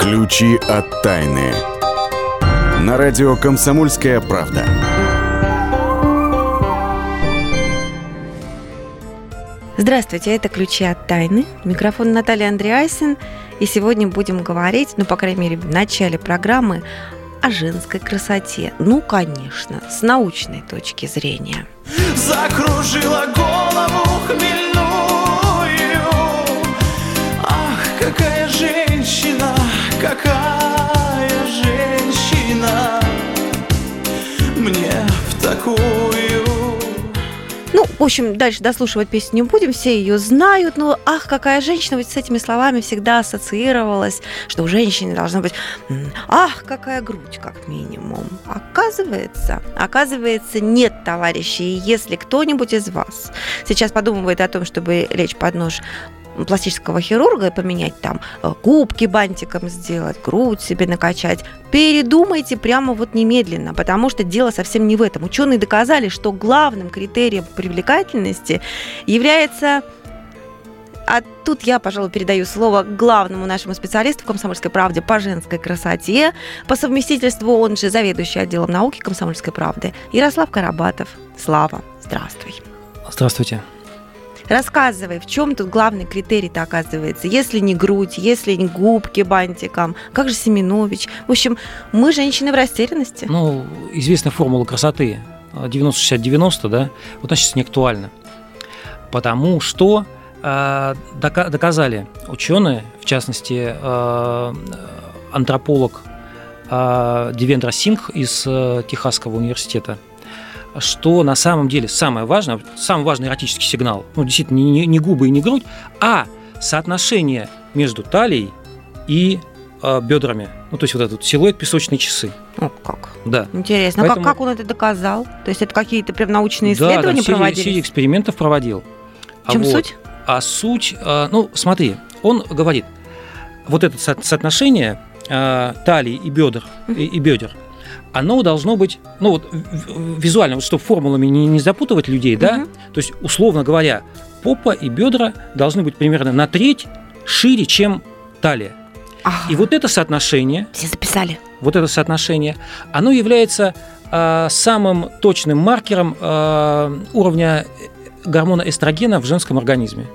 Ключи от тайны. На радио «Комсомольская правда». Здравствуйте, это «Ключи от тайны». Микрофон Наталья Андреасин. И сегодня будем говорить, ну, по крайней мере, в начале программы, о женской красоте. Ну, конечно, с научной точки зрения. Закружила голову хмельную Ах, какая женщина, какая женщина Мне в такую Ну, в общем, дальше дослушивать песню не будем, все ее знают, но ах, какая женщина, ведь с этими словами всегда ассоциировалась, что у женщины должна быть ах, какая грудь, как минимум. Оказывается, оказывается, нет, товарищи, если кто-нибудь из вас сейчас подумывает о том, чтобы лечь под нож пластического хирурга и поменять там э, губки бантиком сделать, грудь себе накачать, передумайте прямо вот немедленно, потому что дело совсем не в этом. Ученые доказали, что главным критерием привлекательности является а тут я, пожалуй, передаю слово главному нашему специалисту в «Комсомольской правде» по женской красоте, по совместительству он же заведующий отделом науки «Комсомольской правды» Ярослав Карабатов. Слава, здравствуй. Здравствуйте. Рассказывай, в чем тут главный критерий-то оказывается? Если не грудь, если не губки бантиком, как же Семенович? В общем, мы женщины в растерянности. Ну, известная формула красоты 90-60-90, да, вот она сейчас не актуальна. Потому что э, дока- доказали ученые, в частности, э, антрополог э, Девендра Сингх из э, Техасского университета, что на самом деле самое важное, самый важный эротический сигнал, ну, действительно, не, не- губы и не грудь, а соотношение между талией и э, бедрами. Ну, то есть вот этот силуэт песочные часы. О, как? Да. Интересно. Поэтому- А как, как он это доказал? То есть это какие-то прям научные Да, исследования там серия, проводились? серия экспериментов проводил. В чем А вот- суть? А суть, э, ну, смотри, он говорит, вот это со- соотношение э, талии и бедер, и, и бедер, оно должно быть, ну вот визуально, вот, чтобы формулами не, не запутывать людей, да, Мгм. то есть, условно говоря, попа и бедра должны быть примерно на треть шире, чем талия. Ага. И вот это соотношение, Все записали. вот это соотношение, оно является э, самым точным маркером э, уровня гормона эстрогена в женском организме.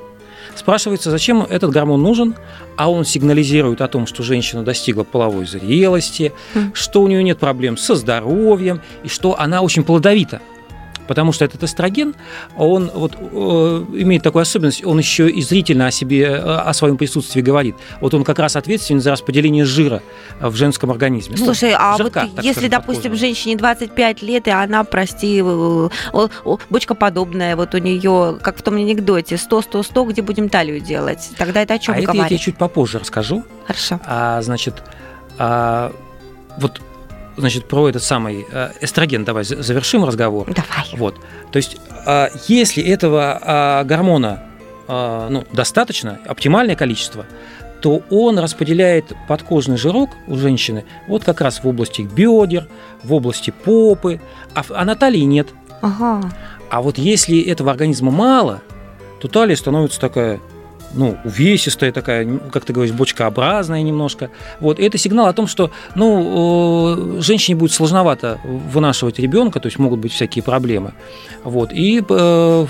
Спрашивается, зачем этот гормон нужен, а он сигнализирует о том, что женщина достигла половой зрелости, Мгм. что у нее нет проблем со здоровьем и что она очень плодовита. Потому что этот эстроген, он вот, э, имеет такую особенность, он еще и зрительно о себе, э, о своем присутствии говорит. Вот он как раз ответственен за распределение жира в женском организме. Ну, Слушай, а жирка, вот если, скажем, допустим, женщине 25 лет, и она, прости, э, о, бочкоподобная, вот у нее, как в том анекдоте, 100-100-100, где будем талию делать? Тогда это о чем а это я тебе говорит? чуть попозже расскажу. Хорошо. А, значит, а, вот, значит, про этот самый э, эстроген давай за- завершим разговор. Давай. Вот, то есть, а, если этого а, гормона а, ну, достаточно, оптимальное количество, то он распределяет подкожный жирок у женщины вот как раз в области бедер, в области попы, а, а на талии нет. Ага. А вот если этого организма мало, то талия становится такая, ну, увесистая такая, как ты говоришь, бочкообразная немножко. Вот, и это сигнал о том, что, ну, женщине будет сложновато вынашивать ребенка, то есть могут быть всякие проблемы. Вот, и э,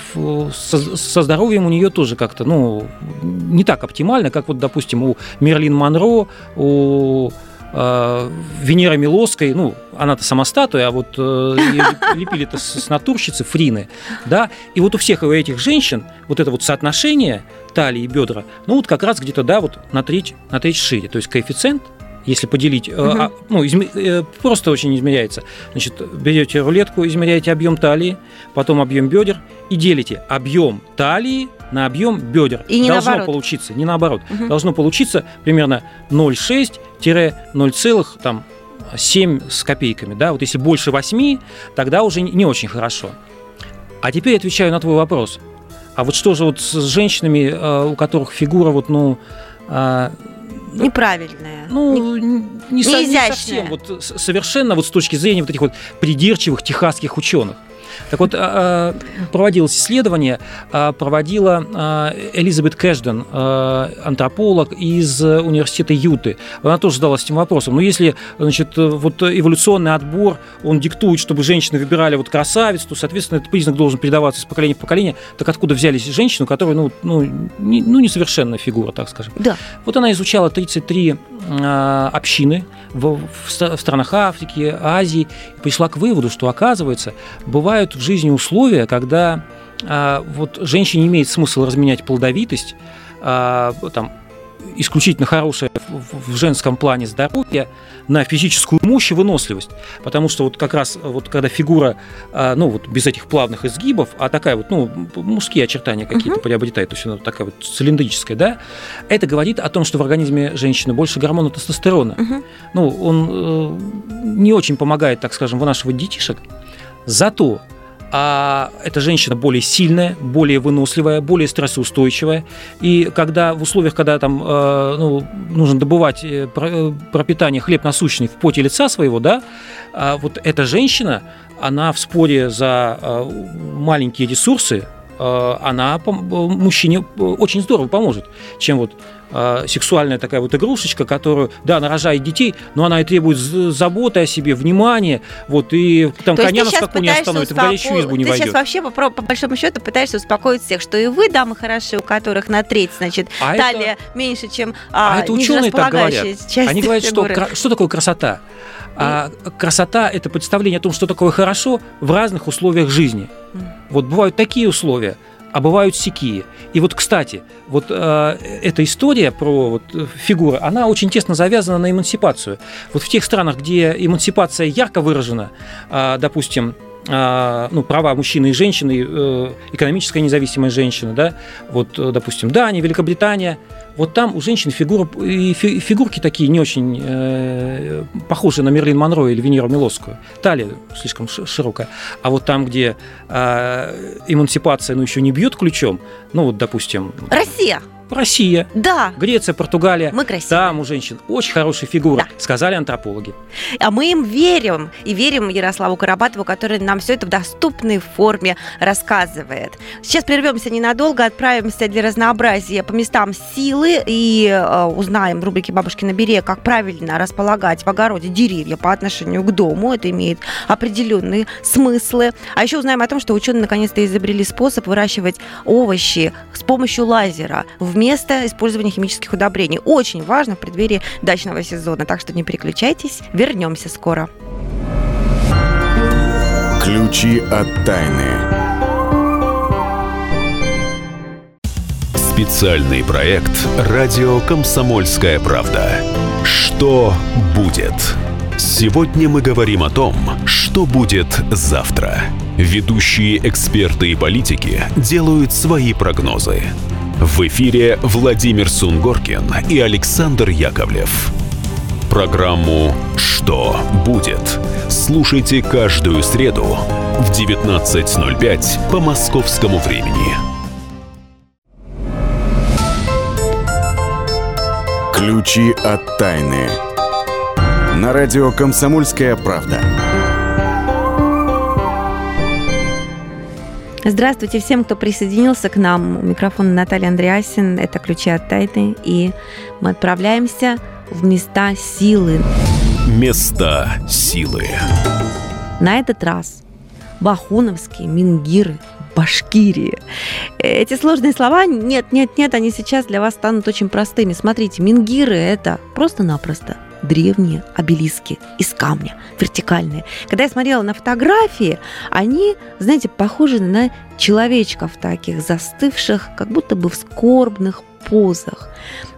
со здоровьем у нее тоже как-то, ну, не так оптимально, как вот, допустим, у Мерлин Монро, у э, Венеры Милоской, ну, она-то сама статуя, а вот э, её леп- лепили-то с, натурщицы Фрины, да, и вот у всех этих женщин вот это вот соотношение талии и бедра, ну, вот как раз где-то, да, вот на треть, на треть шире, то есть коэффициент, если поделить, Мгм. а, ну, изме- просто очень измеряется. Значит, берете рулетку, измеряете объем талии, потом объем бедер и делите объем талии на объем бедер. И не Должно наоборот. получиться, не наоборот. Мгм. Должно получиться примерно 0,6-0,7 с копейками. Да? Вот если больше 8, тогда уже не- очень хорошо. А теперь отвечаю на твой вопрос. А вот что же вот с женщинами, э, у которых фигура вот, ну, а, Неправильная. Не- ну, не, не со- не совсем, вот совершенно вот с точки зрения вот этих вот придирчивых техасских ученых. Так вот, а, а, проводилось исследование, а, проводила Элизабет Кэшден, антрополог из университета Юты. Она тоже задалась этим вопросом. Но если, значит, вот эволюционный отбор, он диктует, чтобы женщины выбирали вот красавиц, то, соответственно, этот признак должен передаваться из поколения в поколение. Так откуда взялись женщины, у которой, ну, ну, не, ну несовершенная фигура, так скажем? Да. Вот она изучала 33 общины в, в странах Африки, Азии, пришла к выводу, что, оказывается, бывают в жизни условия, когда а, вот женщине имеет смысл разменять плодовитость, а, там, исключительно хорошее в женском плане здоровье на физическую мощь и выносливость. Потому что вот как раз вот когда фигура, а, ну вот без этих плавных изгибов, а такая вот, ну, мужские очертания какие-то uh-huh. приобретает, то есть она такая вот цилиндрическая, да, это говорит о том, что в организме женщины больше гормона тестостерона. Uh-huh. Ну, он э, не очень помогает, так скажем, вынашивать детишек, зато а эта женщина более сильная, более выносливая, более стрессоустойчивая. И когда в условиях, когда там э, ну, нужно добывать э, э, пропитание хлеб насущный в поте лица своего, да, а вот эта женщина, она в споре за маленькие ресурсы, она мужчине очень здорово поможет, чем вот сексуальная такая вот игрушечка, которую, да, она рожает детей, но она и требует заботы о себе, внимания, вот, и там То коня на скаку не остановит, успоко... в горячую избу не ты войдет. сейчас вообще, по, по большому счету, пытаешься успокоить всех, что и вы, дамы хорошие, у которых на треть, значит, а талия это... меньше, чем а, а это ученые так говорят. Они говорят, что, что такое красота? А красота – это представление о том, что такое хорошо в разных условиях жизни. Вот бывают такие условия – а бывают сякие. И вот, кстати, вот э, эта история про вот, фигуры, она очень тесно завязана на эмансипацию. Вот в тех странах, где эмансипация ярко выражена, э, допустим, э, ну, права мужчины и женщины, э, экономическая независимость женщины, да, вот, э, допустим, Дания, Великобритания – вот там у женщин фигура, и фигурки такие не очень э, похожи на Мерлин Монро или Венеру Милосскую. Талия слишком широкая. А вот там, где э, эмансипация ну, еще не бьет ключом, ну вот, допустим... Россия! Россия, да. Греция, Португалия. Мы красивые. Там у женщин очень хорошая фигура, да. сказали антропологи. А мы им верим. И верим Ярославу Карабатову, который нам все это в доступной форме рассказывает. Сейчас прервемся ненадолго, отправимся для разнообразия по местам силы и э, узнаем в рубрике «Бабушки на берег», как правильно располагать в огороде деревья по отношению к дому. Это имеет определенные смыслы. А еще узнаем о том, что ученые наконец-то изобрели способ выращивать овощи с помощью лазера в вместо использования химических удобрений. Очень важно в преддверии дачного сезона, так что не переключайтесь, вернемся скоро. Ключи от тайны. Специальный проект «Радио Комсомольская правда». Что будет? Сегодня мы говорим о том, что будет завтра. Ведущие эксперты и политики делают свои прогнозы. В эфире Владимир Сунгоркин и Александр Яковлев. Программу «Что будет?» слушайте каждую среду в 19.05 по московскому времени. Ключи от тайны. На радио «Комсомольская правда». Здравствуйте всем, кто присоединился к нам. У микрофона Наталья Андреасин. Это «Ключи от тайны». И мы отправляемся в места силы. Места силы. На этот раз Бахуновские, Мингиры, Башкирии. Эти сложные слова, нет, нет, нет, они сейчас для вас станут очень простыми. Смотрите, Мингиры – это просто-напросто древние обелиски из камня, вертикальные. Когда я смотрела на фотографии, они, знаете, похожи на человечков таких застывших, как будто бы в скорбных позах.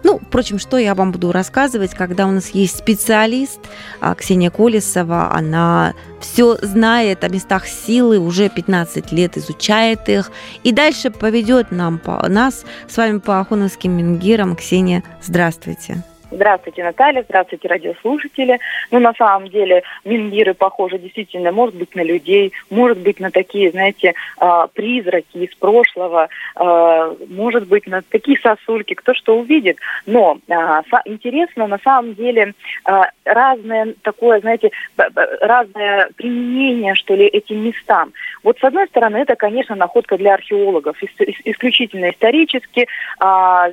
Ну, впрочем, что я вам буду рассказывать, когда у нас есть специалист а, Ксения Колесова, она все знает о местах силы, уже 15 лет изучает их, и дальше поведет нам, нас с вами по Ахуновским Мингирам. Ксения, здравствуйте. Здравствуйте, Наталья, здравствуйте, радиослушатели. Ну, на самом деле, мингиры похожи действительно, может быть, на людей, может быть, на такие, знаете, а, призраки из прошлого, а, может быть, на такие сосульки, кто что увидит. Но а, интересно, на самом деле, разное такое, знаете, разное применение, что ли, этим местам. Вот, с одной стороны, это, конечно, находка для археологов, исключительно исторически.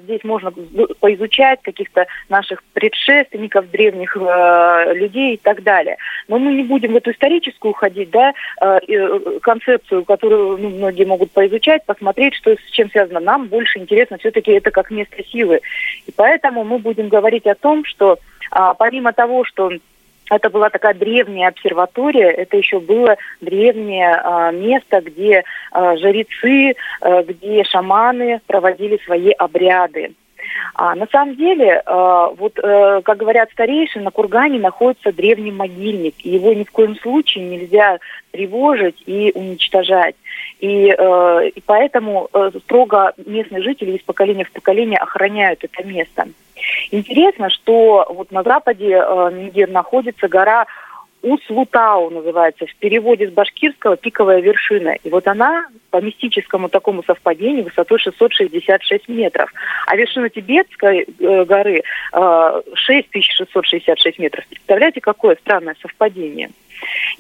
Здесь можно поизучать каких-то наших наших предшественников, древних э, людей и так далее. Но мы не будем в эту историческую уходить, да, э, э, концепцию, которую ну, многие могут поизучать, посмотреть, что с чем связано. Нам больше интересно все-таки это как место силы. И поэтому мы будем говорить о том, что э, помимо того, что это была такая древняя обсерватория, это еще было древнее э, место, где э, жрецы, э, где шаманы проводили свои обряды. А на самом деле, э, вот, э, как говорят старейшины, на кургане находится древний могильник, и его ни в коем случае нельзя тревожить и уничтожать. И, э, и поэтому строго местные жители из поколения в поколение охраняют это место. Интересно, что вот на западе где находится гора Услутау называется, в переводе с башкирского «пиковая вершина». И вот она по мистическому такому совпадению высотой 666 метров. А вершина Тибетской э, горы э, 6666 метров. Представляете, какое странное совпадение.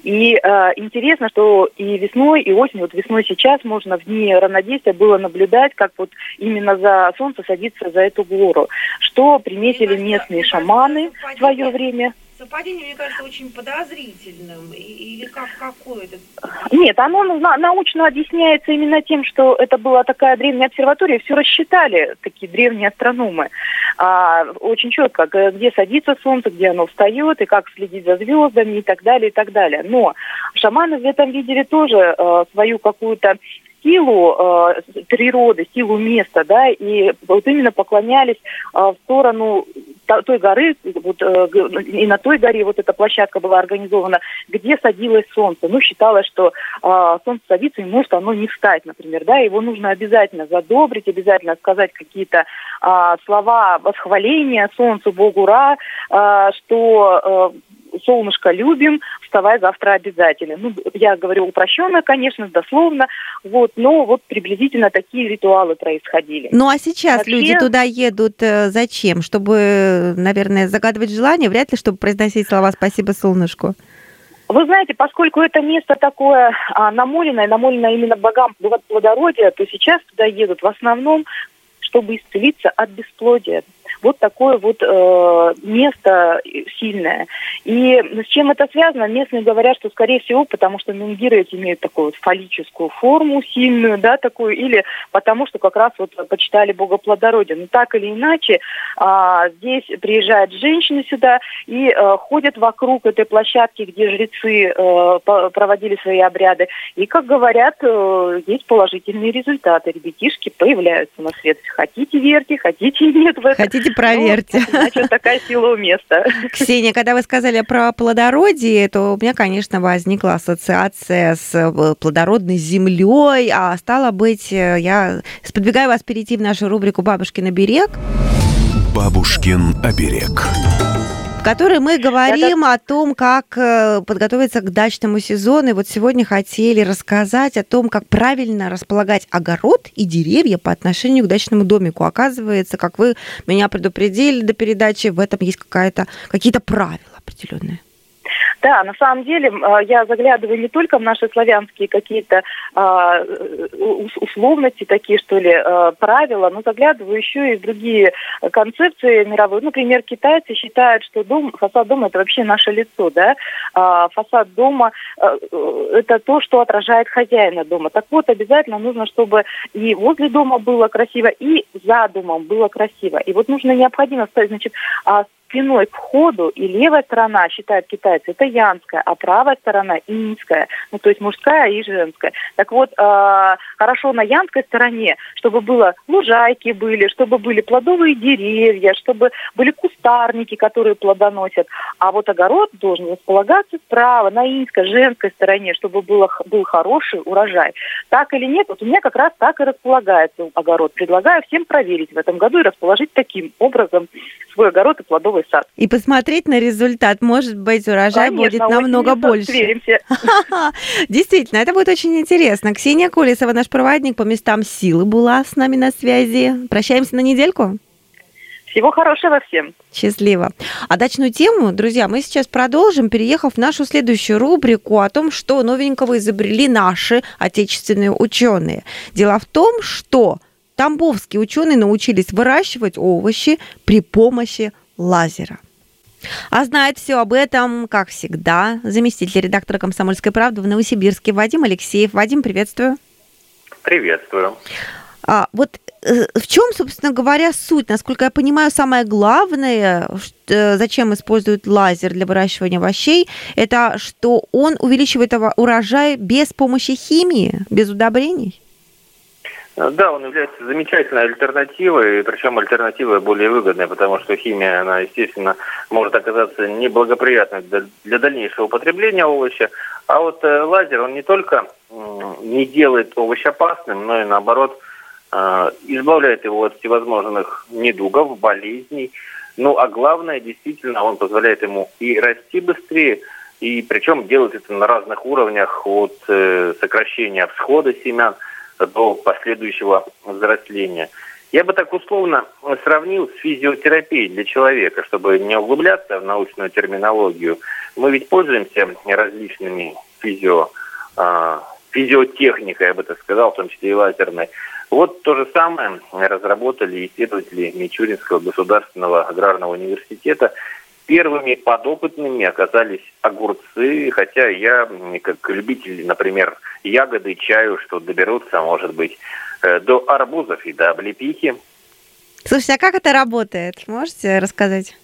И э, интересно, что и весной, и осенью, вот весной сейчас можно в дни равнодействия было наблюдать, как вот именно за солнце садится за эту гору, что приметили местные шаманы в свое время. Совпадение, мне кажется, очень подозрительным. Или как какое-то? Нет, оно научно объясняется именно тем, что это была такая древняя обсерватория, все рассчитали такие древние астрономы. А, очень четко, где садится солнце, где оно встает, и как следить за звездами и так далее, и так далее. Но шаманы в этом видели тоже э, свою какую-то силу э, природы, силу места, да, и вот именно поклонялись э, в сторону той горы, вот, э, и на той горе вот эта площадка была организована, где садилось солнце. Ну, считалось, что э, солнце садится, и может оно не встать, например, да, его нужно обязательно задобрить, обязательно сказать какие-то э, слова восхваления солнцу, Богу Ра, э, что э, солнышко любим, вставай завтра обязательно. Ну, я говорю упрощенно, конечно, дословно, вот, но вот приблизительно такие ритуалы происходили. Ну, а сейчас Вообще... люди туда едут э, зачем? Чтобы, наверное, загадывать желание, вряд ли, чтобы произносить слова «спасибо солнышку». Вы знаете, поскольку это место такое а, намоленное, намоленное именно богам плодородия, то сейчас туда едут в основном, чтобы исцелиться от бесплодия вот такое вот э, место сильное. И с чем это связано? Местные говорят, что, скорее всего, потому что менгиры имеют такую фаллическую форму сильную, да, такую, или потому что как раз вот почитали Бога плодородия. Но так или иначе, э, здесь приезжают женщины сюда и э, ходят вокруг этой площадки, где жрецы э, проводили свои обряды. И, как говорят, э, есть положительные результаты. Ребятишки появляются на свет. Хотите верьте, хотите нет в это. Хотите проверьте. Ну, значит, такая сила у места. Ксения, когда вы сказали про плодородие, то у меня, конечно, возникла ассоциация с э, плодородной землей, а стало быть, э, я сподвигаю вас перейти в нашу рубрику «Бабушкин оберег». «Бабушкин оберег» которой мы говорим о том, как э, подготовиться к дачному сезону. И вот сегодня хотели рассказать о том, как правильно располагать огород и деревья по отношению к дачному домику. Оказывается, как вы меня предупредили до передачи, в этом есть какая-то, какие-то правила определенные. Да, на самом деле а, я заглядываю не только в наши славянские какие-то а, условности, такие что ли, а, правила, но заглядываю еще и в другие концепции мировые. Например, китайцы считают, что дом, фасад дома это вообще наше лицо, да. Фасад дома это то, что отражает хозяина дома. Так вот, обязательно нужно, чтобы и возле дома было красиво, и за домом было красиво. И вот нужно необходимо, значит, спиной к входу, и левая сторона, считают китайцы, это янская, а правая сторона инская, ну то есть мужская и женская. Так вот, э, хорошо на янской стороне, чтобы было лужайки были, чтобы были плодовые деревья, чтобы были кустарники, которые плодоносят. А вот огород должен располагаться справа, на инской, женской стороне, чтобы было, был хороший урожай. Так или нет, вот у меня как раз так и располагается огород. Предлагаю всем проверить в этом году и расположить таким образом свой огород и сад. И посмотреть на результат. Может быть, урожай Конечно, будет намного больше. сверимся. Действительно, это будет очень интересно. Ксения Колесова, наш проводник по местам силы, была с нами на связи. Прощаемся на недельку. Всего хорошего всем. Счастливо. А дачную тему, друзья, мы сейчас продолжим, переехав в нашу следующую рубрику о том, что новенького изобрели наши отечественные ученые. Дело в том, что тамбовские ученые научились выращивать овощи при помощи лазера. А знает все об этом, как всегда, заместитель редактора «Комсомольской правды» в Новосибирске Вадим Алексеев. Вадим, приветствую. Приветствую. А, вот э, в чем, собственно говоря, суть? Насколько я понимаю, самое главное, э, зачем используют лазер для выращивания овощей, это что он увеличивает урожай без помощи химии, без удобрений. Да, он является замечательной альтернативой, причем альтернатива более выгодная, потому что химия, она, естественно, может оказаться неблагоприятной для, дальнейшего употребления овоща. А вот э, лазер, он не только не делает овощ опасным, но и наоборот э, избавляет его от всевозможных недугов, болезней. Ну, а главное, действительно, он позволяет ему и расти быстрее, и причем делает это на разных уровнях, от э, сокращения всхода семян до последующего взросления. Я бы так условно сравнил с физиотерапией для человека, чтобы не углубляться в научную терминологию. Мы ведь пользуемся различными физио, а, физиотехникой, я бы так сказал, в том числе и лазерной. Вот то же самое разработали исследователи Мичуринского государственного аграрного университета. Первыми подопытными оказались огурцы, хотя я, как любитель, например, ягоды, чаю, что доберутся, может быть, э, до арбузов и до облепихи. Слушайте, а как это работает? Можете рассказать?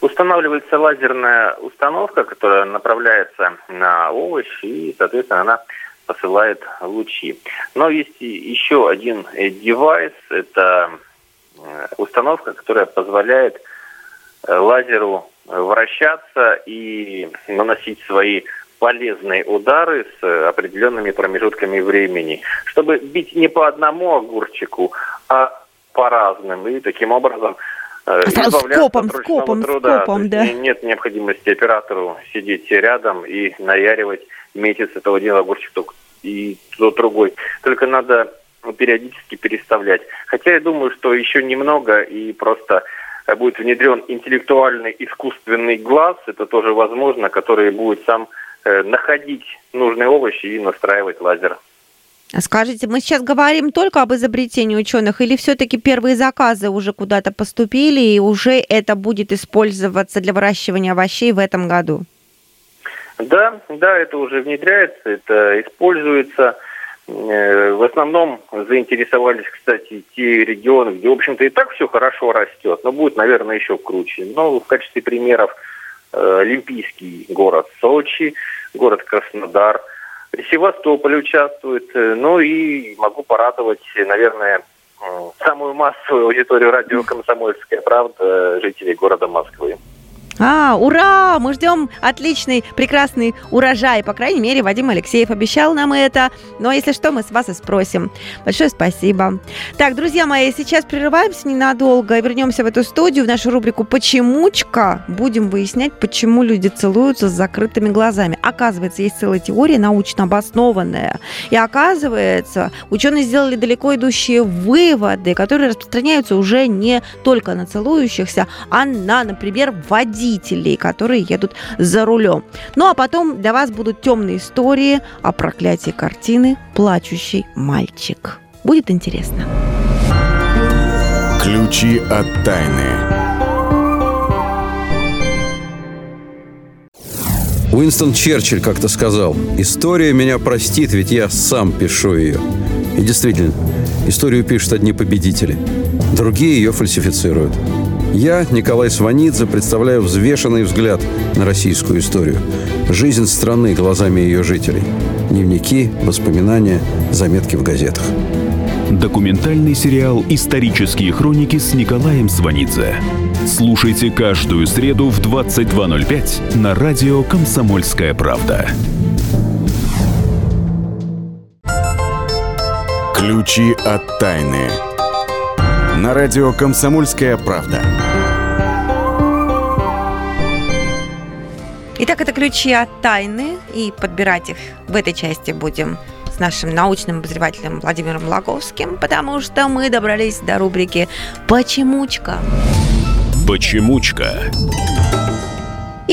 Устанавливается лазерная установка, которая направляется на овощ, и, соответственно, она посылает лучи. Но есть еще один девайс, это э, установка, которая позволяет лазеру вращаться и наносить свои полезные удары с э, определенными промежутками времени, чтобы бить не по одному огурчику, а по разным. И таким образом э, скопом, скопом, труда. скопом, да. Нет необходимости оператору сидеть рядом и наяривать месяц этого один огурчик то- и то другой. Только надо периодически переставлять. Хотя я думаю, что еще немного и просто э, будет внедрен интеллектуальный искусственный глаз, это тоже возможно, который будет сам э, находить нужные овощи и настраивать лазер. А Скажите, мы сейчас говорим только об изобретении ученых, или все-таки первые заказы уже куда-то поступили, и уже это будет использоваться для выращивания овощей в этом году? Да, да, это уже внедряется, это используется. Э, В основном заинтересовались, кстати, те регионы, где, в общем-то, и так все хорошо растет, но будет, наверное, еще круче. Но в качестве примеров э, Олимпийский город Сочи, город Краснодар, Севастополь участвует. Э, Ну и могу порадовать, наверное, самую массовую аудиторию радио «Комсомольская правда» жителей города Москвы. А, ура! Мы ждем отличный, прекрасный урожай. По крайней мере, Вадим Алексеев обещал нам это. Но если что, мы с вас и спросим. Большое спасибо. Так, друзья мои, сейчас прерываемся ненадолго и вернемся в эту студию, в нашу рубрику «Почемучка». Будем выяснять, почему люди целуются с закрытыми глазами. Оказывается, есть целая теория, научно обоснованная. И оказывается, ученые сделали далеко идущие выводы, которые распространяются уже не только на целующихся, а на, например, водителей, которые едут за рулем. Ну а потом для вас будут темные истории о проклятии картины «Плачущий мальчик». Будет интересно. Ключи от тайны. Уинстон Черчилль как-то сказал, «История меня простит, ведь я сам пишу ее». И действительно, историю пишут одни победители, другие ее фальсифицируют. Я, Николай Сванидзе, представляю взвешенный взгляд на российскую историю. Жизнь страны глазами ее жителей. Дневники, воспоминания, заметки в газетах. Документальный сериал «Исторические хроники» с Николаем Сванидзе. Слушайте каждую среду в 22.05 на радио «Комсомольская правда». Ключи от тайны. На радио «Комсомольская правда». Итак, это ключи от тайны, и подбирать их в этой части будем с нашим научным обозревателем Владимиром Лаговским, потому что мы добрались до рубрики «Почемучка». Почемучка.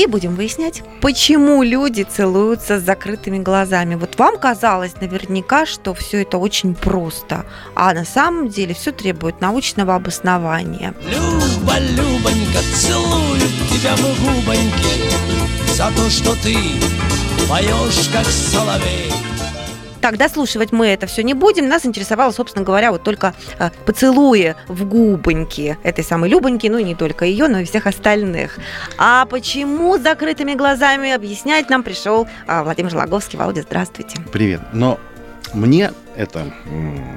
И будем выяснять, почему люди целуются с закрытыми глазами. Вот вам казалось наверняка, что все это очень просто, а на самом деле все требует научного обоснования. Люба, Любонька, целую тебя в губоньки За то, что ты поешь, как соловей Так, дослушивать мы это все не будем. Нас интересовало, собственно говоря, вот только э, поцелуи в губоньки этой самой Любоньки, ну и не только ее, но и всех остальных. А почему с закрытыми глазами объяснять нам пришел э, Владимир Лаговский. Володя, здравствуйте. Привет. Но мне это,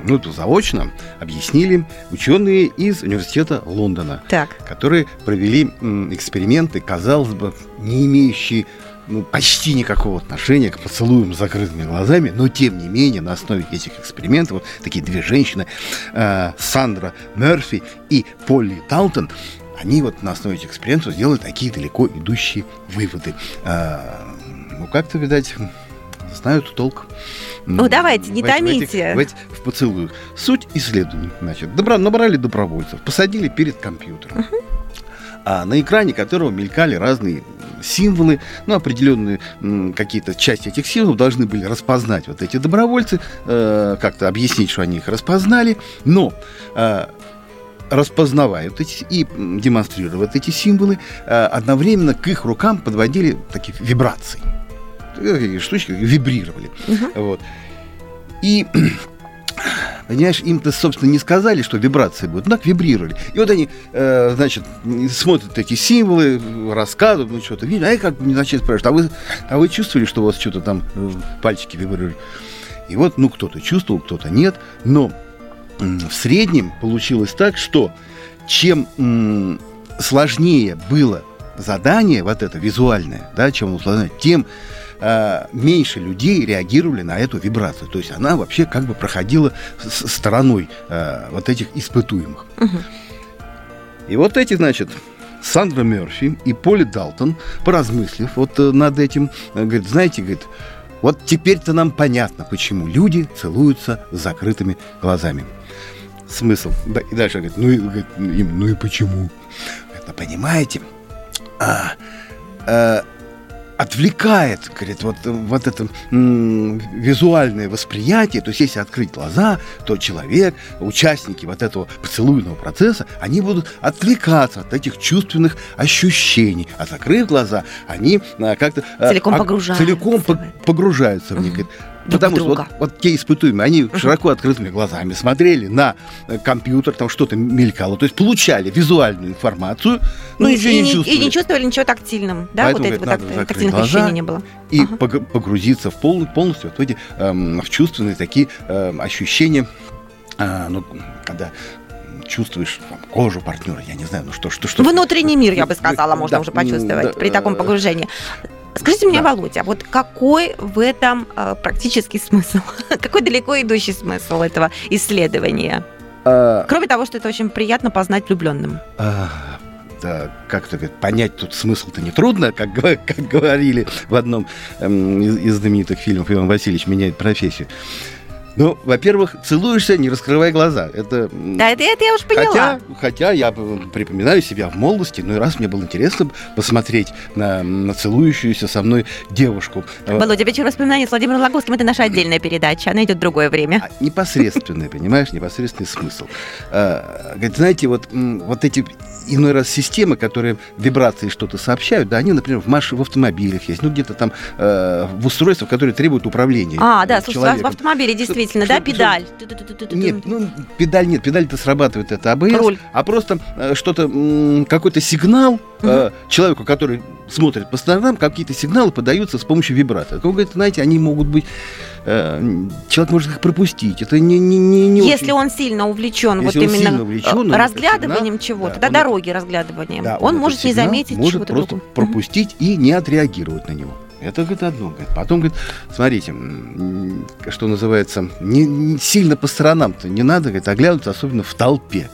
ну, это заочно объяснили ученые из университета Лондона, Так, которые провели эксперименты, казалось бы, не имеющие ну, почти никакого отношения к поцелуям с закрытыми глазами, но тем не менее на основе этих экспериментов вот такие две женщины, э, Сандра Мерфи и Полли Таунтон, они вот на основе этих экспериментов сделали такие далеко идущие выводы. Э, ну, как-то, видать, знают толк. Ну, давайте, не в этих- в томите. этих- В, в поцелуях. Суть исследований. Значит, добра- набрали добровольцев, посадили перед компьютером. А на экране которого мелькали разные символы, ну, определенные какие-то части этих символов должны были распознать вот эти добровольцы, э, как-то объяснить, что они их распознали, но э, распознавая вот эти и вот эти символы, э, одновременно к их рукам подводили такие вибрации. Такие штучки вибрировали. Вот. И Понимаешь, им-то, собственно, не сказали, что вибрации будут, но так вибрировали. И вот они, э, значит, смотрят эти символы, рассказывают, ну что-то видят, а я как бы не начали спрашивать, а вы, а вы чувствовали, что у вас что-то там э, пальчики вибрировали? И вот, ну, кто-то чувствовал, кто-то нет, но м, в среднем получилось так, что чем м, сложнее было задание, вот это визуальное, да, чем сложнее, тем э, меньше людей реагировали на эту вибрацию. То есть она вообще как бы проходила с- стороной э, вот этих испытуемых. И вот эти, значит, Сандра Мерфи и Поли Далтон, поразмыслив вот э, над этим, говорит, знаете, говорит, вот теперь-то нам понятно, почему люди целуются с закрытыми глазами. Смысл. И дальше говорит, ну и, говорит, ну и почему? Говорит, «Ну, понимаете, а, а, отвлекает, говорит, вот, вот это м, визуальное восприятие, то есть если открыть глаза, то человек, участники вот этого поцелуйного процесса, они будут отвлекаться от этих чувственных ощущений, а закрыв глаза, они а, как-то... а, Целиком а, погружаются Целиком в по- погружаются в них. Мгм. Друг Потому в что вот, друга. вот те испытуемые, они широко открытыми глазами смотрели на э, компьютер, там что-то мелькало, то есть получали визуальную информацию, но и, ничего и не чувствовали. и не чувствовали ничего тактильным, да? Поэтому, вот этих вот тактильных ощущений не было. и пог- погрузиться в пол- полностью вот в эти эм, в чувственные такие эм, ощущения, а, ну, когда чувствуешь там, кожу партнера, я не знаю, ну что, что, что. Внутренний мир, я бы сказала, можно Да, уже почувствовать да, при таком э, погружении. Скажите мне, да. Володя, вот какой в этом э, практический смысл? какой далеко идущий смысл этого исследования? а, Кроме того, что это очень приятно познать влюбленным. А, да, как-то говорит, понять тут смысл-то нетрудно, как, как говорили в одном эм, из, из знаменитых фильмов Иван Васильевич меняет профессию. Ну, во-первых, целуешься, не раскрывая глаза. Это, Да, это, это я уж поняла. Хотя, хотя я припоминаю себя в молодости, ну и раз мне было интересно посмотреть на, на целующуюся со мной девушку. Э, Володя, вечер воспоминаний с Владимиром Лаговским это наша отдельная передача, она идет в другое время. А, непосредственный, понимаешь, непосредственный смысл. А, Говорит, знаете, вот эти иной раз системы, которые вибрации что-то сообщают, да, они, например, в, маш... в автомобилях есть, ну где-то там э, в устройствах, которые требуют управления. А, да, слушай, человеком. в автомобиле действительно, Что- да, что- педаль. Нет, ну, педаль нет, педаль-то срабатывает это АБС, Руль. а просто э, что-то, какой-то сигнал э, человеку, который смотрит по сторонам, какие-то сигналы подаются с помощью вибратора. Он говорит, знаете, они могут быть, э, человек может их пропустить, это не, не, не, не Если очень- он сильно увлечен вот Если он именно сильно увлечен, он разглядыванием чего-то, да, да, он дороги разглядыванием, Да, он этот может не заметить может чего-то просто другого. пропустить и не отреагировать на него. Это, говорит, одно. Говорит. Потом, говорит, смотрите, что называется, не, не сильно по сторонам-то не надо, говорит, оглядываться, особенно в толпе.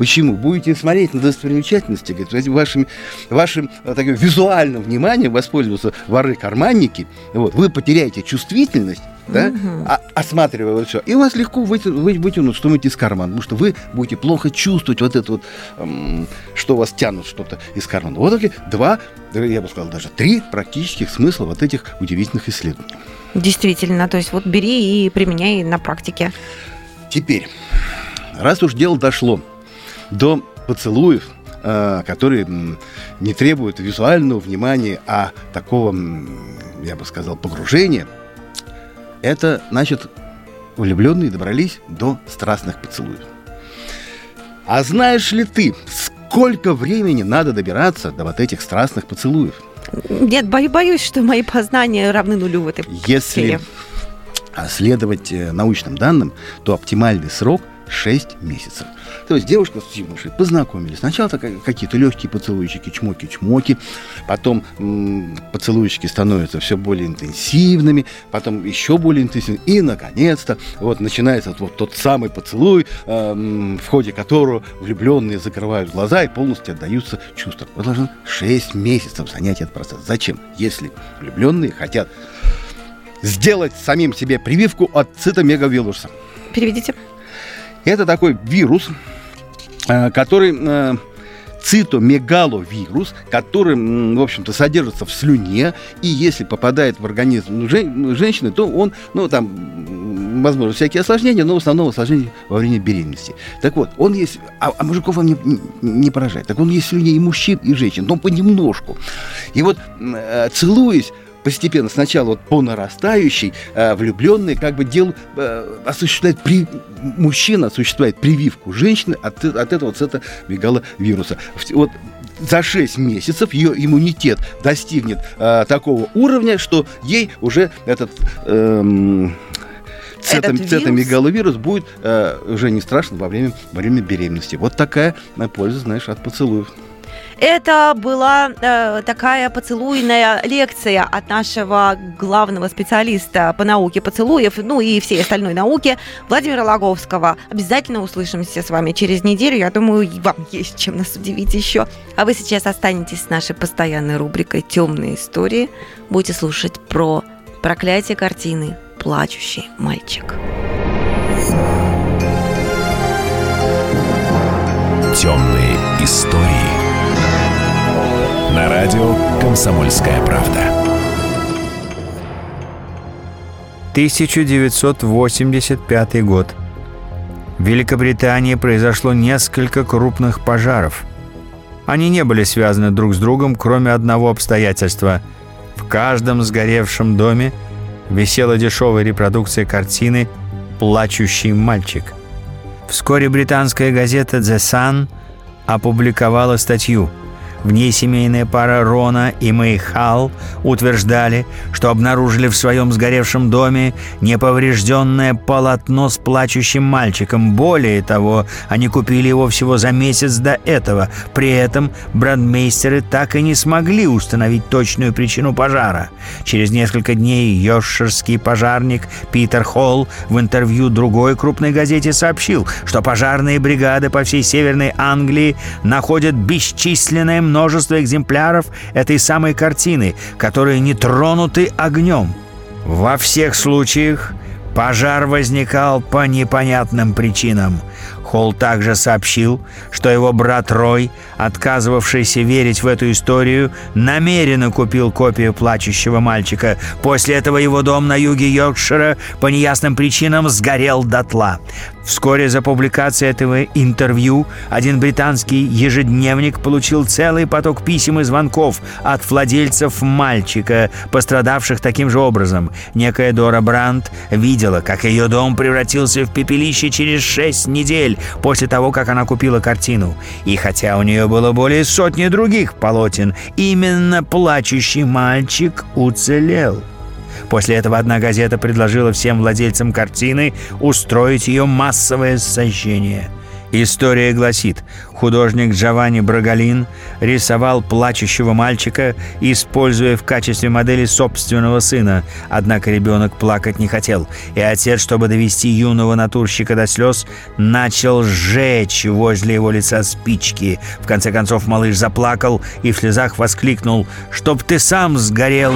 Почему? Будете смотреть на достопримечательности, говорит, вашим, вашим э, таким визуальным вниманием воспользоваться воры-карманники, вот, вы потеряете чувствительность, да, Мгм. а- осматривая все, и вас легко вытя- вы- вытянут что-нибудь из кармана, потому что вы будете плохо чувствовать вот это вот, м, что вас тянут что-то из кармана. Вот такие два, я бы сказал, даже три практических смысла вот этих удивительных исследований. Действительно, то есть вот бери и применяй на практике. Теперь, раз уж дело дошло до поцелуев, э, которые не требуют визуального внимания, а такого, я бы сказал, погружения, это, значит, влюбленные добрались до страстных поцелуев. А знаешь ли ты, сколько времени надо добираться до вот этих страстных поцелуев? Нет, бою- боюсь, что мои познания равны нулю в этой Если сфере. следовать э, научным данным, то оптимальный срок 6 месяцев. То есть девушка с юношей познакомились. Сначала э, какие-то легкие поцелуйчики, чмоки-чмоки. Потом м, поцелуйчики становятся все более интенсивными. Потом еще более интенсивными. И, наконец-то, вот начинается вот тот самый поцелуй, эм, в ходе которого влюбленные закрывают глаза и полностью отдаются чувствам. Вот должно 6 месяцев занять этот процесс. Зачем? Если влюбленные хотят сделать самим себе прививку от цитомегавируса. Переведите. Это такой вирус, э, который э, цитомегаловирус, который, в общем-то, содержится в слюне, и если попадает в организм жен- женщины, то он, ну, там, возможно, всякие осложнения, но в основном осложнения во время беременности. Так вот, он есть, а, а мужиков он не, не- поражает, так он есть в слюне и мужчин, и женщин, но понемножку. И вот, э, целуясь, постепенно, сначала вот по нарастающей, э, как бы дел, э, осуществляет при, мужчина осуществляет прививку женщины от, э- от этого цвета мегаловируса. Вот за 6 месяцев ее иммунитет достигнет э, такого уровня, что ей уже этот эм, цветом, Этот цветом вирус? мегаловирус будет э, уже не страшно во время, во время беременности. Вот такая э, польза, знаешь, от поцелуев. Это была э, такая поцелуйная лекция от нашего главного специалиста по науке поцелуев, ну и всей остальной науки, Владимира Логовского. Обязательно услышимся с вами через неделю. Я думаю, вам есть чем нас удивить еще. А вы сейчас останетесь с нашей постоянной рубрикой «Темные истории». Будете слушать про проклятие картины «Плачущий мальчик». Темные истории. На радио Комсомольская правда. 1985 год. В Великобритании произошло несколько крупных пожаров. Они не были связаны друг с другом, кроме одного обстоятельства. В каждом сгоревшем доме висела дешевая репродукция картины «Плачущий мальчик». Вскоре британская газета «The Sun» опубликовала статью. В ней семейная пара Рона и Мэй Халл утверждали, что обнаружили в своем сгоревшем доме неповрежденное полотно с плачущим мальчиком. Более того, они купили его всего за месяц до этого. При этом брандмейстеры так и не смогли установить точную причину пожара. Через несколько дней йоркширский пожарник Питер Холл в интервью другой крупной газете сообщил, что пожарные бригады по всей Северной Англии находят бесчисленное множество экземпляров этой самой картины, которые не тронуты огнем. Во всех случаях пожар возникал по непонятным причинам. Холл также сообщил, что его брат Рой, отказывавшийся верить в эту историю, намеренно купил копию плачущего мальчика. После этого его дом на юге Йоркшира по неясным причинам сгорел дотла. Вскоре за публикацией этого интервью один британский ежедневник получил целый поток писем и звонков от владельцев мальчика, пострадавших таким же образом. Некая Дора Брандт видела, как ее дом превратился в пепелище через шесть недель после того, как она купила картину. И хотя у нее было более сотни других полотен, именно «Плачущий мальчик» уцелел. После этого одна газета предложила всем владельцам картины устроить ее массовое сожжение. История гласит, художник Джованни Брагалин рисовал плачущего мальчика, используя в качестве модели собственного сына. Однако ребенок плакать не хотел, и отец, чтобы довести юного натурщика до слез, начал сжечь возле его лица спички. В конце концов малыш заплакал и в слезах воскликнул «Чтоб ты сам сгорел!»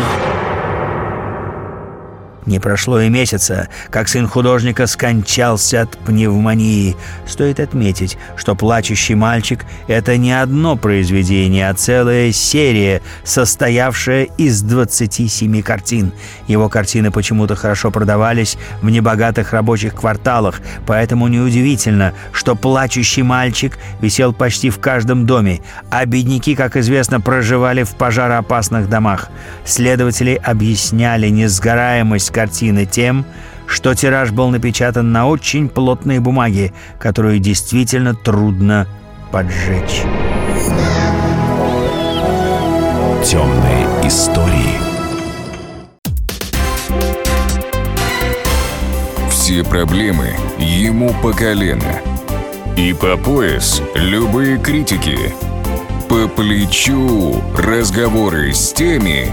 Не прошло и месяца, как сын художника скончался от пневмонии. Стоит отметить, что «Плачущий мальчик» — это не одно произведение, а целая серия, состоявшая из 27 картин. Его картины почему-то хорошо продавались в небогатых рабочих кварталах, поэтому неудивительно, что «Плачущий мальчик» висел почти в каждом доме, а бедняки, как известно, проживали в пожароопасных домах. Следователи объясняли несгораемость картины тем, что тираж был напечатан на очень плотной бумаге, которую действительно трудно поджечь. Темные истории. Все проблемы ему по колено. И по пояс любые критики. По плечу разговоры с теми,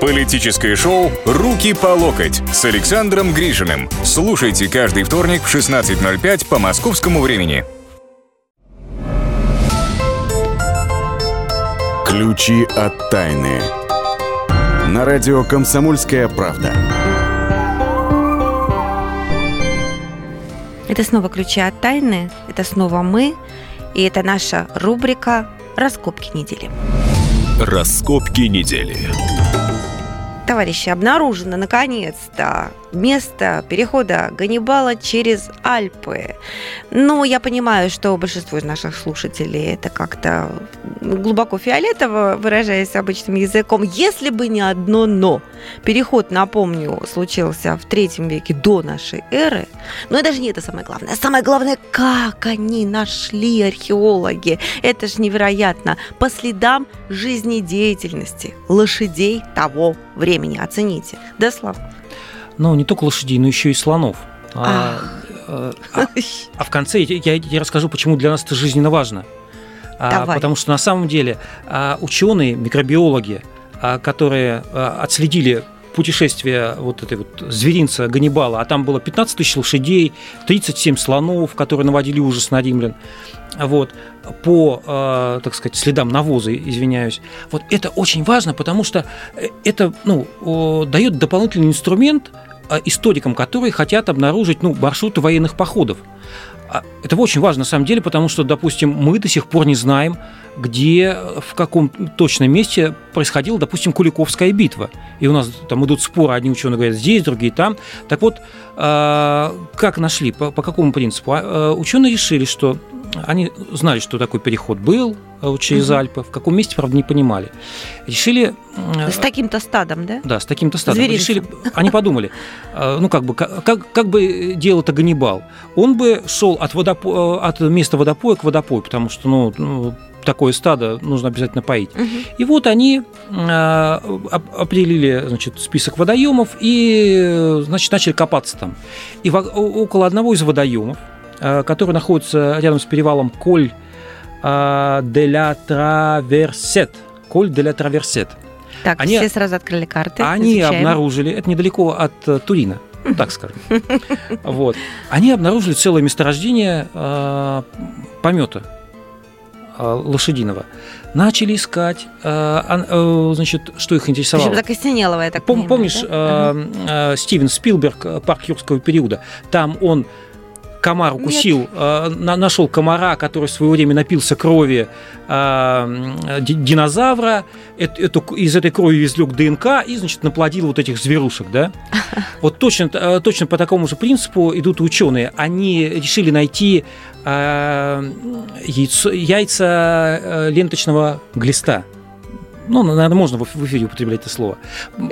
Политическое шоу «Руки по локоть» с Александром Гришиным. Слушайте каждый вторник в 16.05 по московскому времени. Ключи от тайны. На радио «Комсомольская правда». Это снова ключи от тайны, это снова мы, и это наша рубрика «Раскопки недели». Раскопки недели. Товарищи, обнаружено наконец-то место перехода Ганнибала через Альпы. Но я понимаю, что большинство из наших слушателей это как-то глубоко фиолетово, выражаясь обычным языком. Если бы не одно «но». Переход, напомню, случился в третьем веке до нашей эры. Но это же не это самое главное. Самое главное, как они нашли археологи. Это же невероятно. По следам жизнедеятельности лошадей того времени. Оцените. Да, Слав? Ну, не только лошадей, но еще и слонов. А, а, а, а в конце я, я расскажу, почему для нас это жизненно важно. А, потому что на самом деле а, ученые, микробиологи, которые отследили путешествие вот этой вот зверинца Ганнибала, а там было 15 тысяч лошадей, 37 слонов, которые наводили ужас на римлян, вот, по, э, так сказать, следам навоза, извиняюсь. Вот это очень важно, потому что это, ну, дает дополнительный инструмент историкам, которые хотят обнаружить, ну, маршруты военных походов. Это очень важно на самом деле, потому что, допустим, мы до сих пор не знаем, где, в каком точном месте происходила, допустим, Куликовская битва. И у нас там идут споры, одни ученые говорят здесь, другие там. Так вот, а, как нашли, по, по какому принципу? А, ученые решили, что они знали, что такой переход был а, через угу. Альпы, в каком месте, правда, не понимали. Решили... С таким-то стадом, да? Да, с таким-то стадом. Решили, они подумали, ну, как бы, как, как бы делал это Ганнибал? Он бы шел от, водопо... от места водопоя к водопою, потому что, ну, ну такое стадо нужно обязательно поить. Угу. И вот они э, определили значит, список водоемов и значит, начали копаться там. И около одного из водоемов э, который находится рядом с перевалом Коль э, де ля Траверсет. Коль де ля Траверсет. Так, Они- все сразу открыли карты. Они изучаем. обнаружили, это недалеко от э, Турина, ну, так скажем. Вот. Они обнаружили целое месторождение э, помета э, лошадиного. Начали искать, э, э, значит, что их интересовало. Причем закостенелого, я так Пом- понимаю, помнишь, да? э, э, Стивен Спилберг э, «Парк юрского периода»? Там он комар укусил, э, на- нашел комара, который в свое время напился крови э, динозавра, Эт- эту, из этой крови извлек ДНК и, значит, наплодил вот этих зверушек, да? Вот точно, э, точно по такому же принципу идут ученые. Они решили найти э, яйцо- яйца э, ленточного глиста. Ну, наверное, можно в эфире употреблять это слово.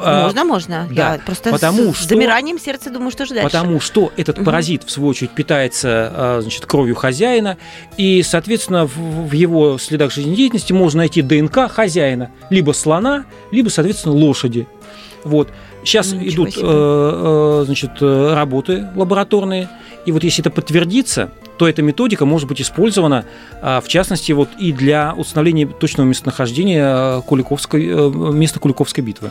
А, Можно, можно. да, Я просто потому с что- замиранием сердца думаю, что же дальше. Потому что этот паразит, в свою очередь, питается а, значит, кровью хозяина, и, соответственно, в, в его следах жизнедеятельности можно найти ДНК хозяина, либо слона, либо, соответственно, лошади. Вот. Сейчас Ничего идут э, э, значит, э, работы лабораторные, и вот если это подтвердится, то эта методика может быть использована, а, в частности, вот и для установления точного местонахождения э, Куликовской, э, места Куликовской битвы.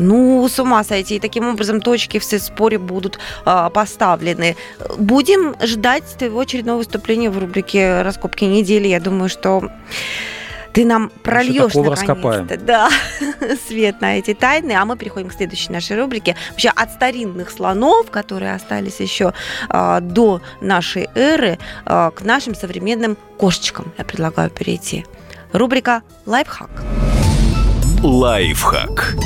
Ну, с ума сойти. И таким образом точки в споре будут а, поставлены. Будем ждать твоего очередного выступления в рубрике «Раскопки недели». Я думаю, что ты нам прольешь наконец-то, раскопаем. да, свет на эти тайны, а мы переходим к следующей нашей рубрике. Вообще от старинных слонов, которые остались еще а, до нашей эры, а, к нашим современным кошечкам я предлагаю перейти. Рубрика «Лайфхак». Лайфхак.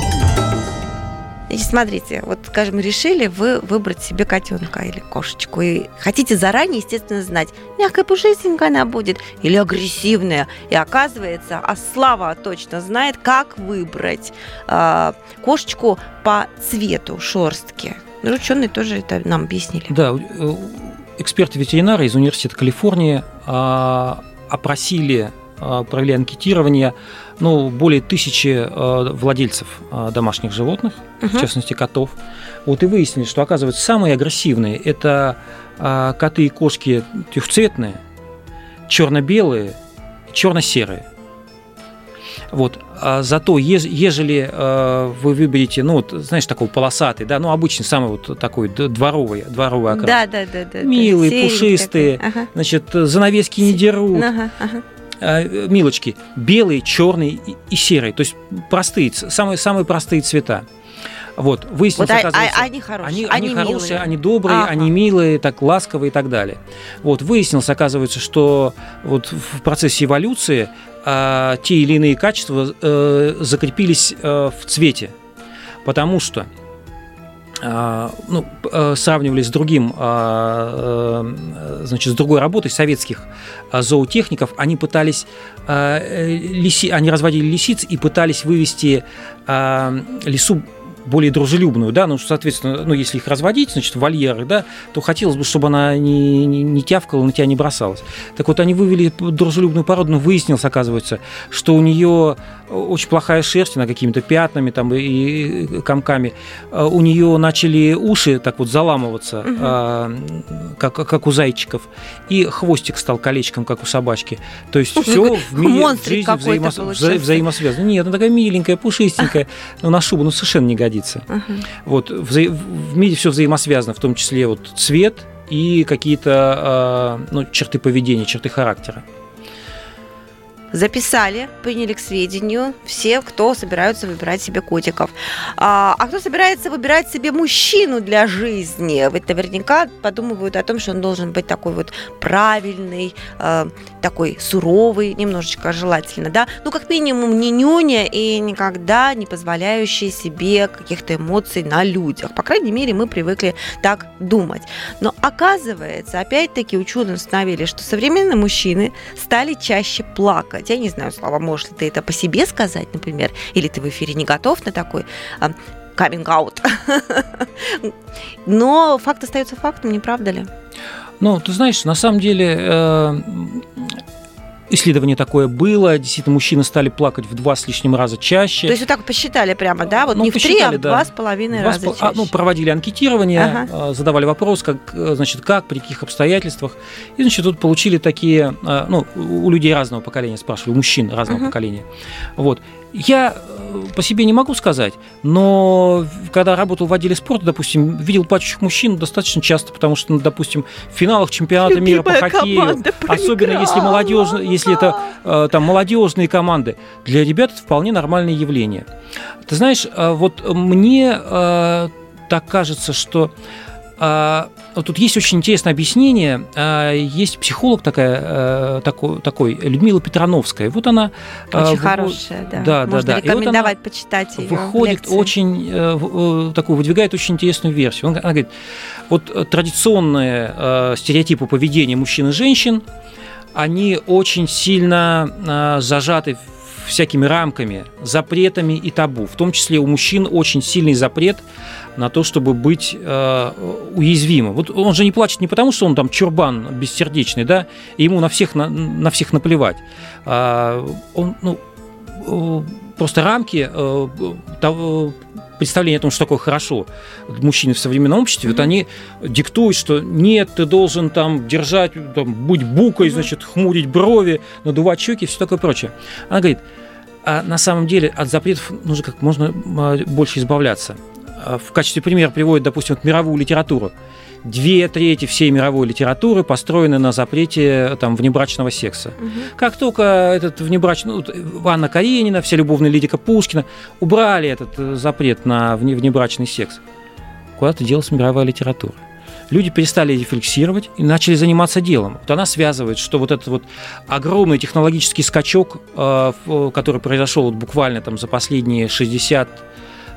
Значит, смотрите, вот, скажем, решили вы выбрать себе котенка или кошечку, и хотите заранее, естественно, знать, мягкая, пушистенькая она будет или агрессивная. И оказывается, а Слава точно знает, как выбрать а, кошечку по цвету шерстки. Ну, ученые тоже это нам объяснили. Да, э, эксперты-ветеринары из Университета Калифорнии а, опросили, а, провели анкетирование ну, более тысячи а, владельцев а, домашних животных, Мгм. в частности котов. Вот и выяснили, что, оказывается, самые агрессивные – это а, коты и кошки трехцветные, черно-белые, черно-серые. Вот. А зато, еж- ежели э, вы выберете, ну, вот, знаешь, такой полосатый, да, ну, обычный, самый вот такой дворовый, дворовый окрас. Да, да, да, да. да. Милые, Серенький пушистые, такой. Ага. значит, занавески не дерут, Ага, ага. А, э, милочки, белые, черные и, серые, то есть простые, самые, самые простые цвета. Вот, выяснилось, Вот а- а- оказывается, они хорошие, они, они они хорошие, милые. они добрые, Ага. они милые, так ласковые и так далее. Вот, выяснилось, оказывается, что вот в процессе эволюции а, те или иные качества э, закрепились э, в цвете, потому что а, ну, п- э, сравнивали с другим, а, э, значит, с другой работой советских а, зоотехников, они пытались, а, э, лиси, они разводили лисиц и пытались вывести а, лису более дружелюбную, да, ну, соответственно, ну, если их разводить, значит, вольеры, да, то хотелось бы, чтобы она не, не, не тявкала, на тебя не бросалась. Так вот, они вывели дружелюбную породу, но выяснилось, оказывается, что у нее очень плохая шерсть, она какими-то пятнами там и, комками. А У нее начали уши так вот заламываться, а, как, как у зайчиков, и хвостик стал колечком, как у собачки. То есть все в мире, в жизни взаимос- вза- взаимосвязано. Нет, она такая миленькая, пушистенькая, но на шубу ну, совершенно не годится. Ага. Вот вза- в мире все взаимосвязано, в том числе вот цвет и какие-то а, ну, черты поведения, черты характера. Записали, приняли к сведению все, кто собираются выбирать себе котиков. А, а кто собирается выбирать себе мужчину для жизни? Ведь наверняка подумывают о том, что он должен быть такой вот правильный, э, такой суровый, немножечко желательно, да? Ну, как минимум, не нюня и никогда не позволяющий себе каких-то эмоций на людях. По крайней мере, мы привыкли так думать. Но оказывается, опять-таки ученые установили, что современные мужчины стали чаще плакать. Я не знаю, Слава, можешь ли ты это по себе сказать, например, или ты в эфире не готов на такой каминг-аут. Но факт остается фактом, не правда ли? Ну, ты знаешь, на самом деле э, исследование такое было. Действительно, мужчины стали плакать в два с лишним раза чаще. То есть вот так посчитали прямо, да? Вот ну, не в три, а в два с половиной раза чаще. А, ну, проводили анкетирование, ага. А, задавали вопрос, как, значит, как, при каких обстоятельствах. И, значит, тут получили такие, а, ну, у людей разного поколения спрашивали, у мужчин разного угу. поколения. Вот. Я э, по себе не могу сказать, но когда работал в отделе спорта, допустим, видел плачущих мужчин достаточно часто, потому что, ну, допустим, в финалах чемпионата Любимая мира по хоккею, особенно если молодежь, если это э, там молодежные команды, для ребят это вполне нормальное явление. Ты знаешь, э, вот мне так кажется, что Тут есть очень интересное объяснение. Есть психолог такая, такой, такой Людмила Петрановская. Вот она... Очень хорошая, да. Да, Можно да, да. рекомендовать вот почитать ее Выходит очень, э, э, такую, выдвигает очень интересную версию. Она говорит, вот традиционные э, стереотипы поведения мужчин и женщин, они очень сильно зажаты всякими рамками, запретами и табу. В том числе у мужчин очень сильный запрет на то, чтобы быть э, уязвимым. Вот он же не плачет не потому, что он там чурбан бессердечный, да, и ему на всех, на, на всех наплевать. А, он, ну, э, просто рамки э, того, представление о том, что такое хорошо мужчины в современном обществе, mm-hmm. вот они диктуют, что нет, ты должен там держать, там, быть букой, mm-hmm. значит, хмурить брови, надувать щеки, все такое прочее. Она говорит, а на самом деле от запретов нужно как можно а, больше избавляться. А, в качестве примера приводит, допустим, вот мировую литературу. Две трети всей мировой литературы построены на запрете там, внебрачного секса. Угу. Как только этот внебрачный, ну, Анна Каренина, вся любовная лирика Пушкина убрали этот э, запрет на внебрачный секс, куда-то делась мировая литература люди перестали рефлексировать и начали заниматься делом. Вот она связывает, что вот этот вот огромный технологический скачок, э, который произошел вот буквально там за последние 60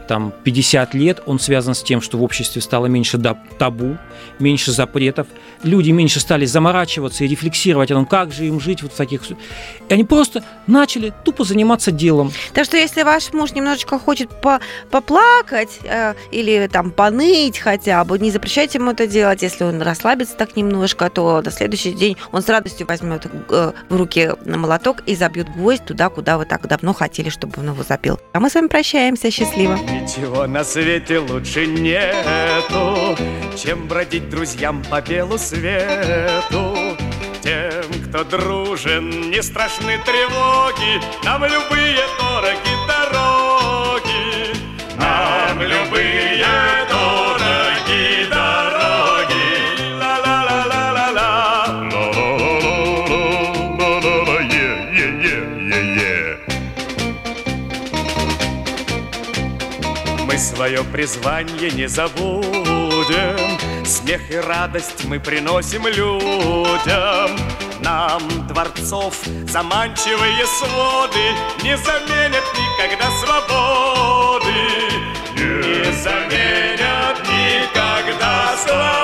там, 50 лет, он связан с тем, что в обществе стало меньше табу, меньше запретов, люди меньше стали заморачиваться и рефлексировать о том, как же им жить вот в таких... И они просто начали тупо заниматься делом. Так что если ваш муж немножечко хочет по поплакать э, или там поныть хотя бы, не запрещайте ему это делать. Если он расслабится так немножко, то на следующий день он с радостью возьмет э, в руки молоток и забьет гвоздь туда, куда вы так давно хотели, чтобы он его забил. А мы с вами прощаемся. Счастливо. Ничего на свете лучше нету, чем бродить друзьям по белу свету. Тем, кто дружен, не страшны тревоги, нам любые дороги Мы свое призвание не забудем, Смех и радость мы приносим людям. Нам дворцов заманчивые своды Не заменят никогда свободы. Не заменят никогда свободы.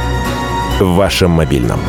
в вашем мобильном.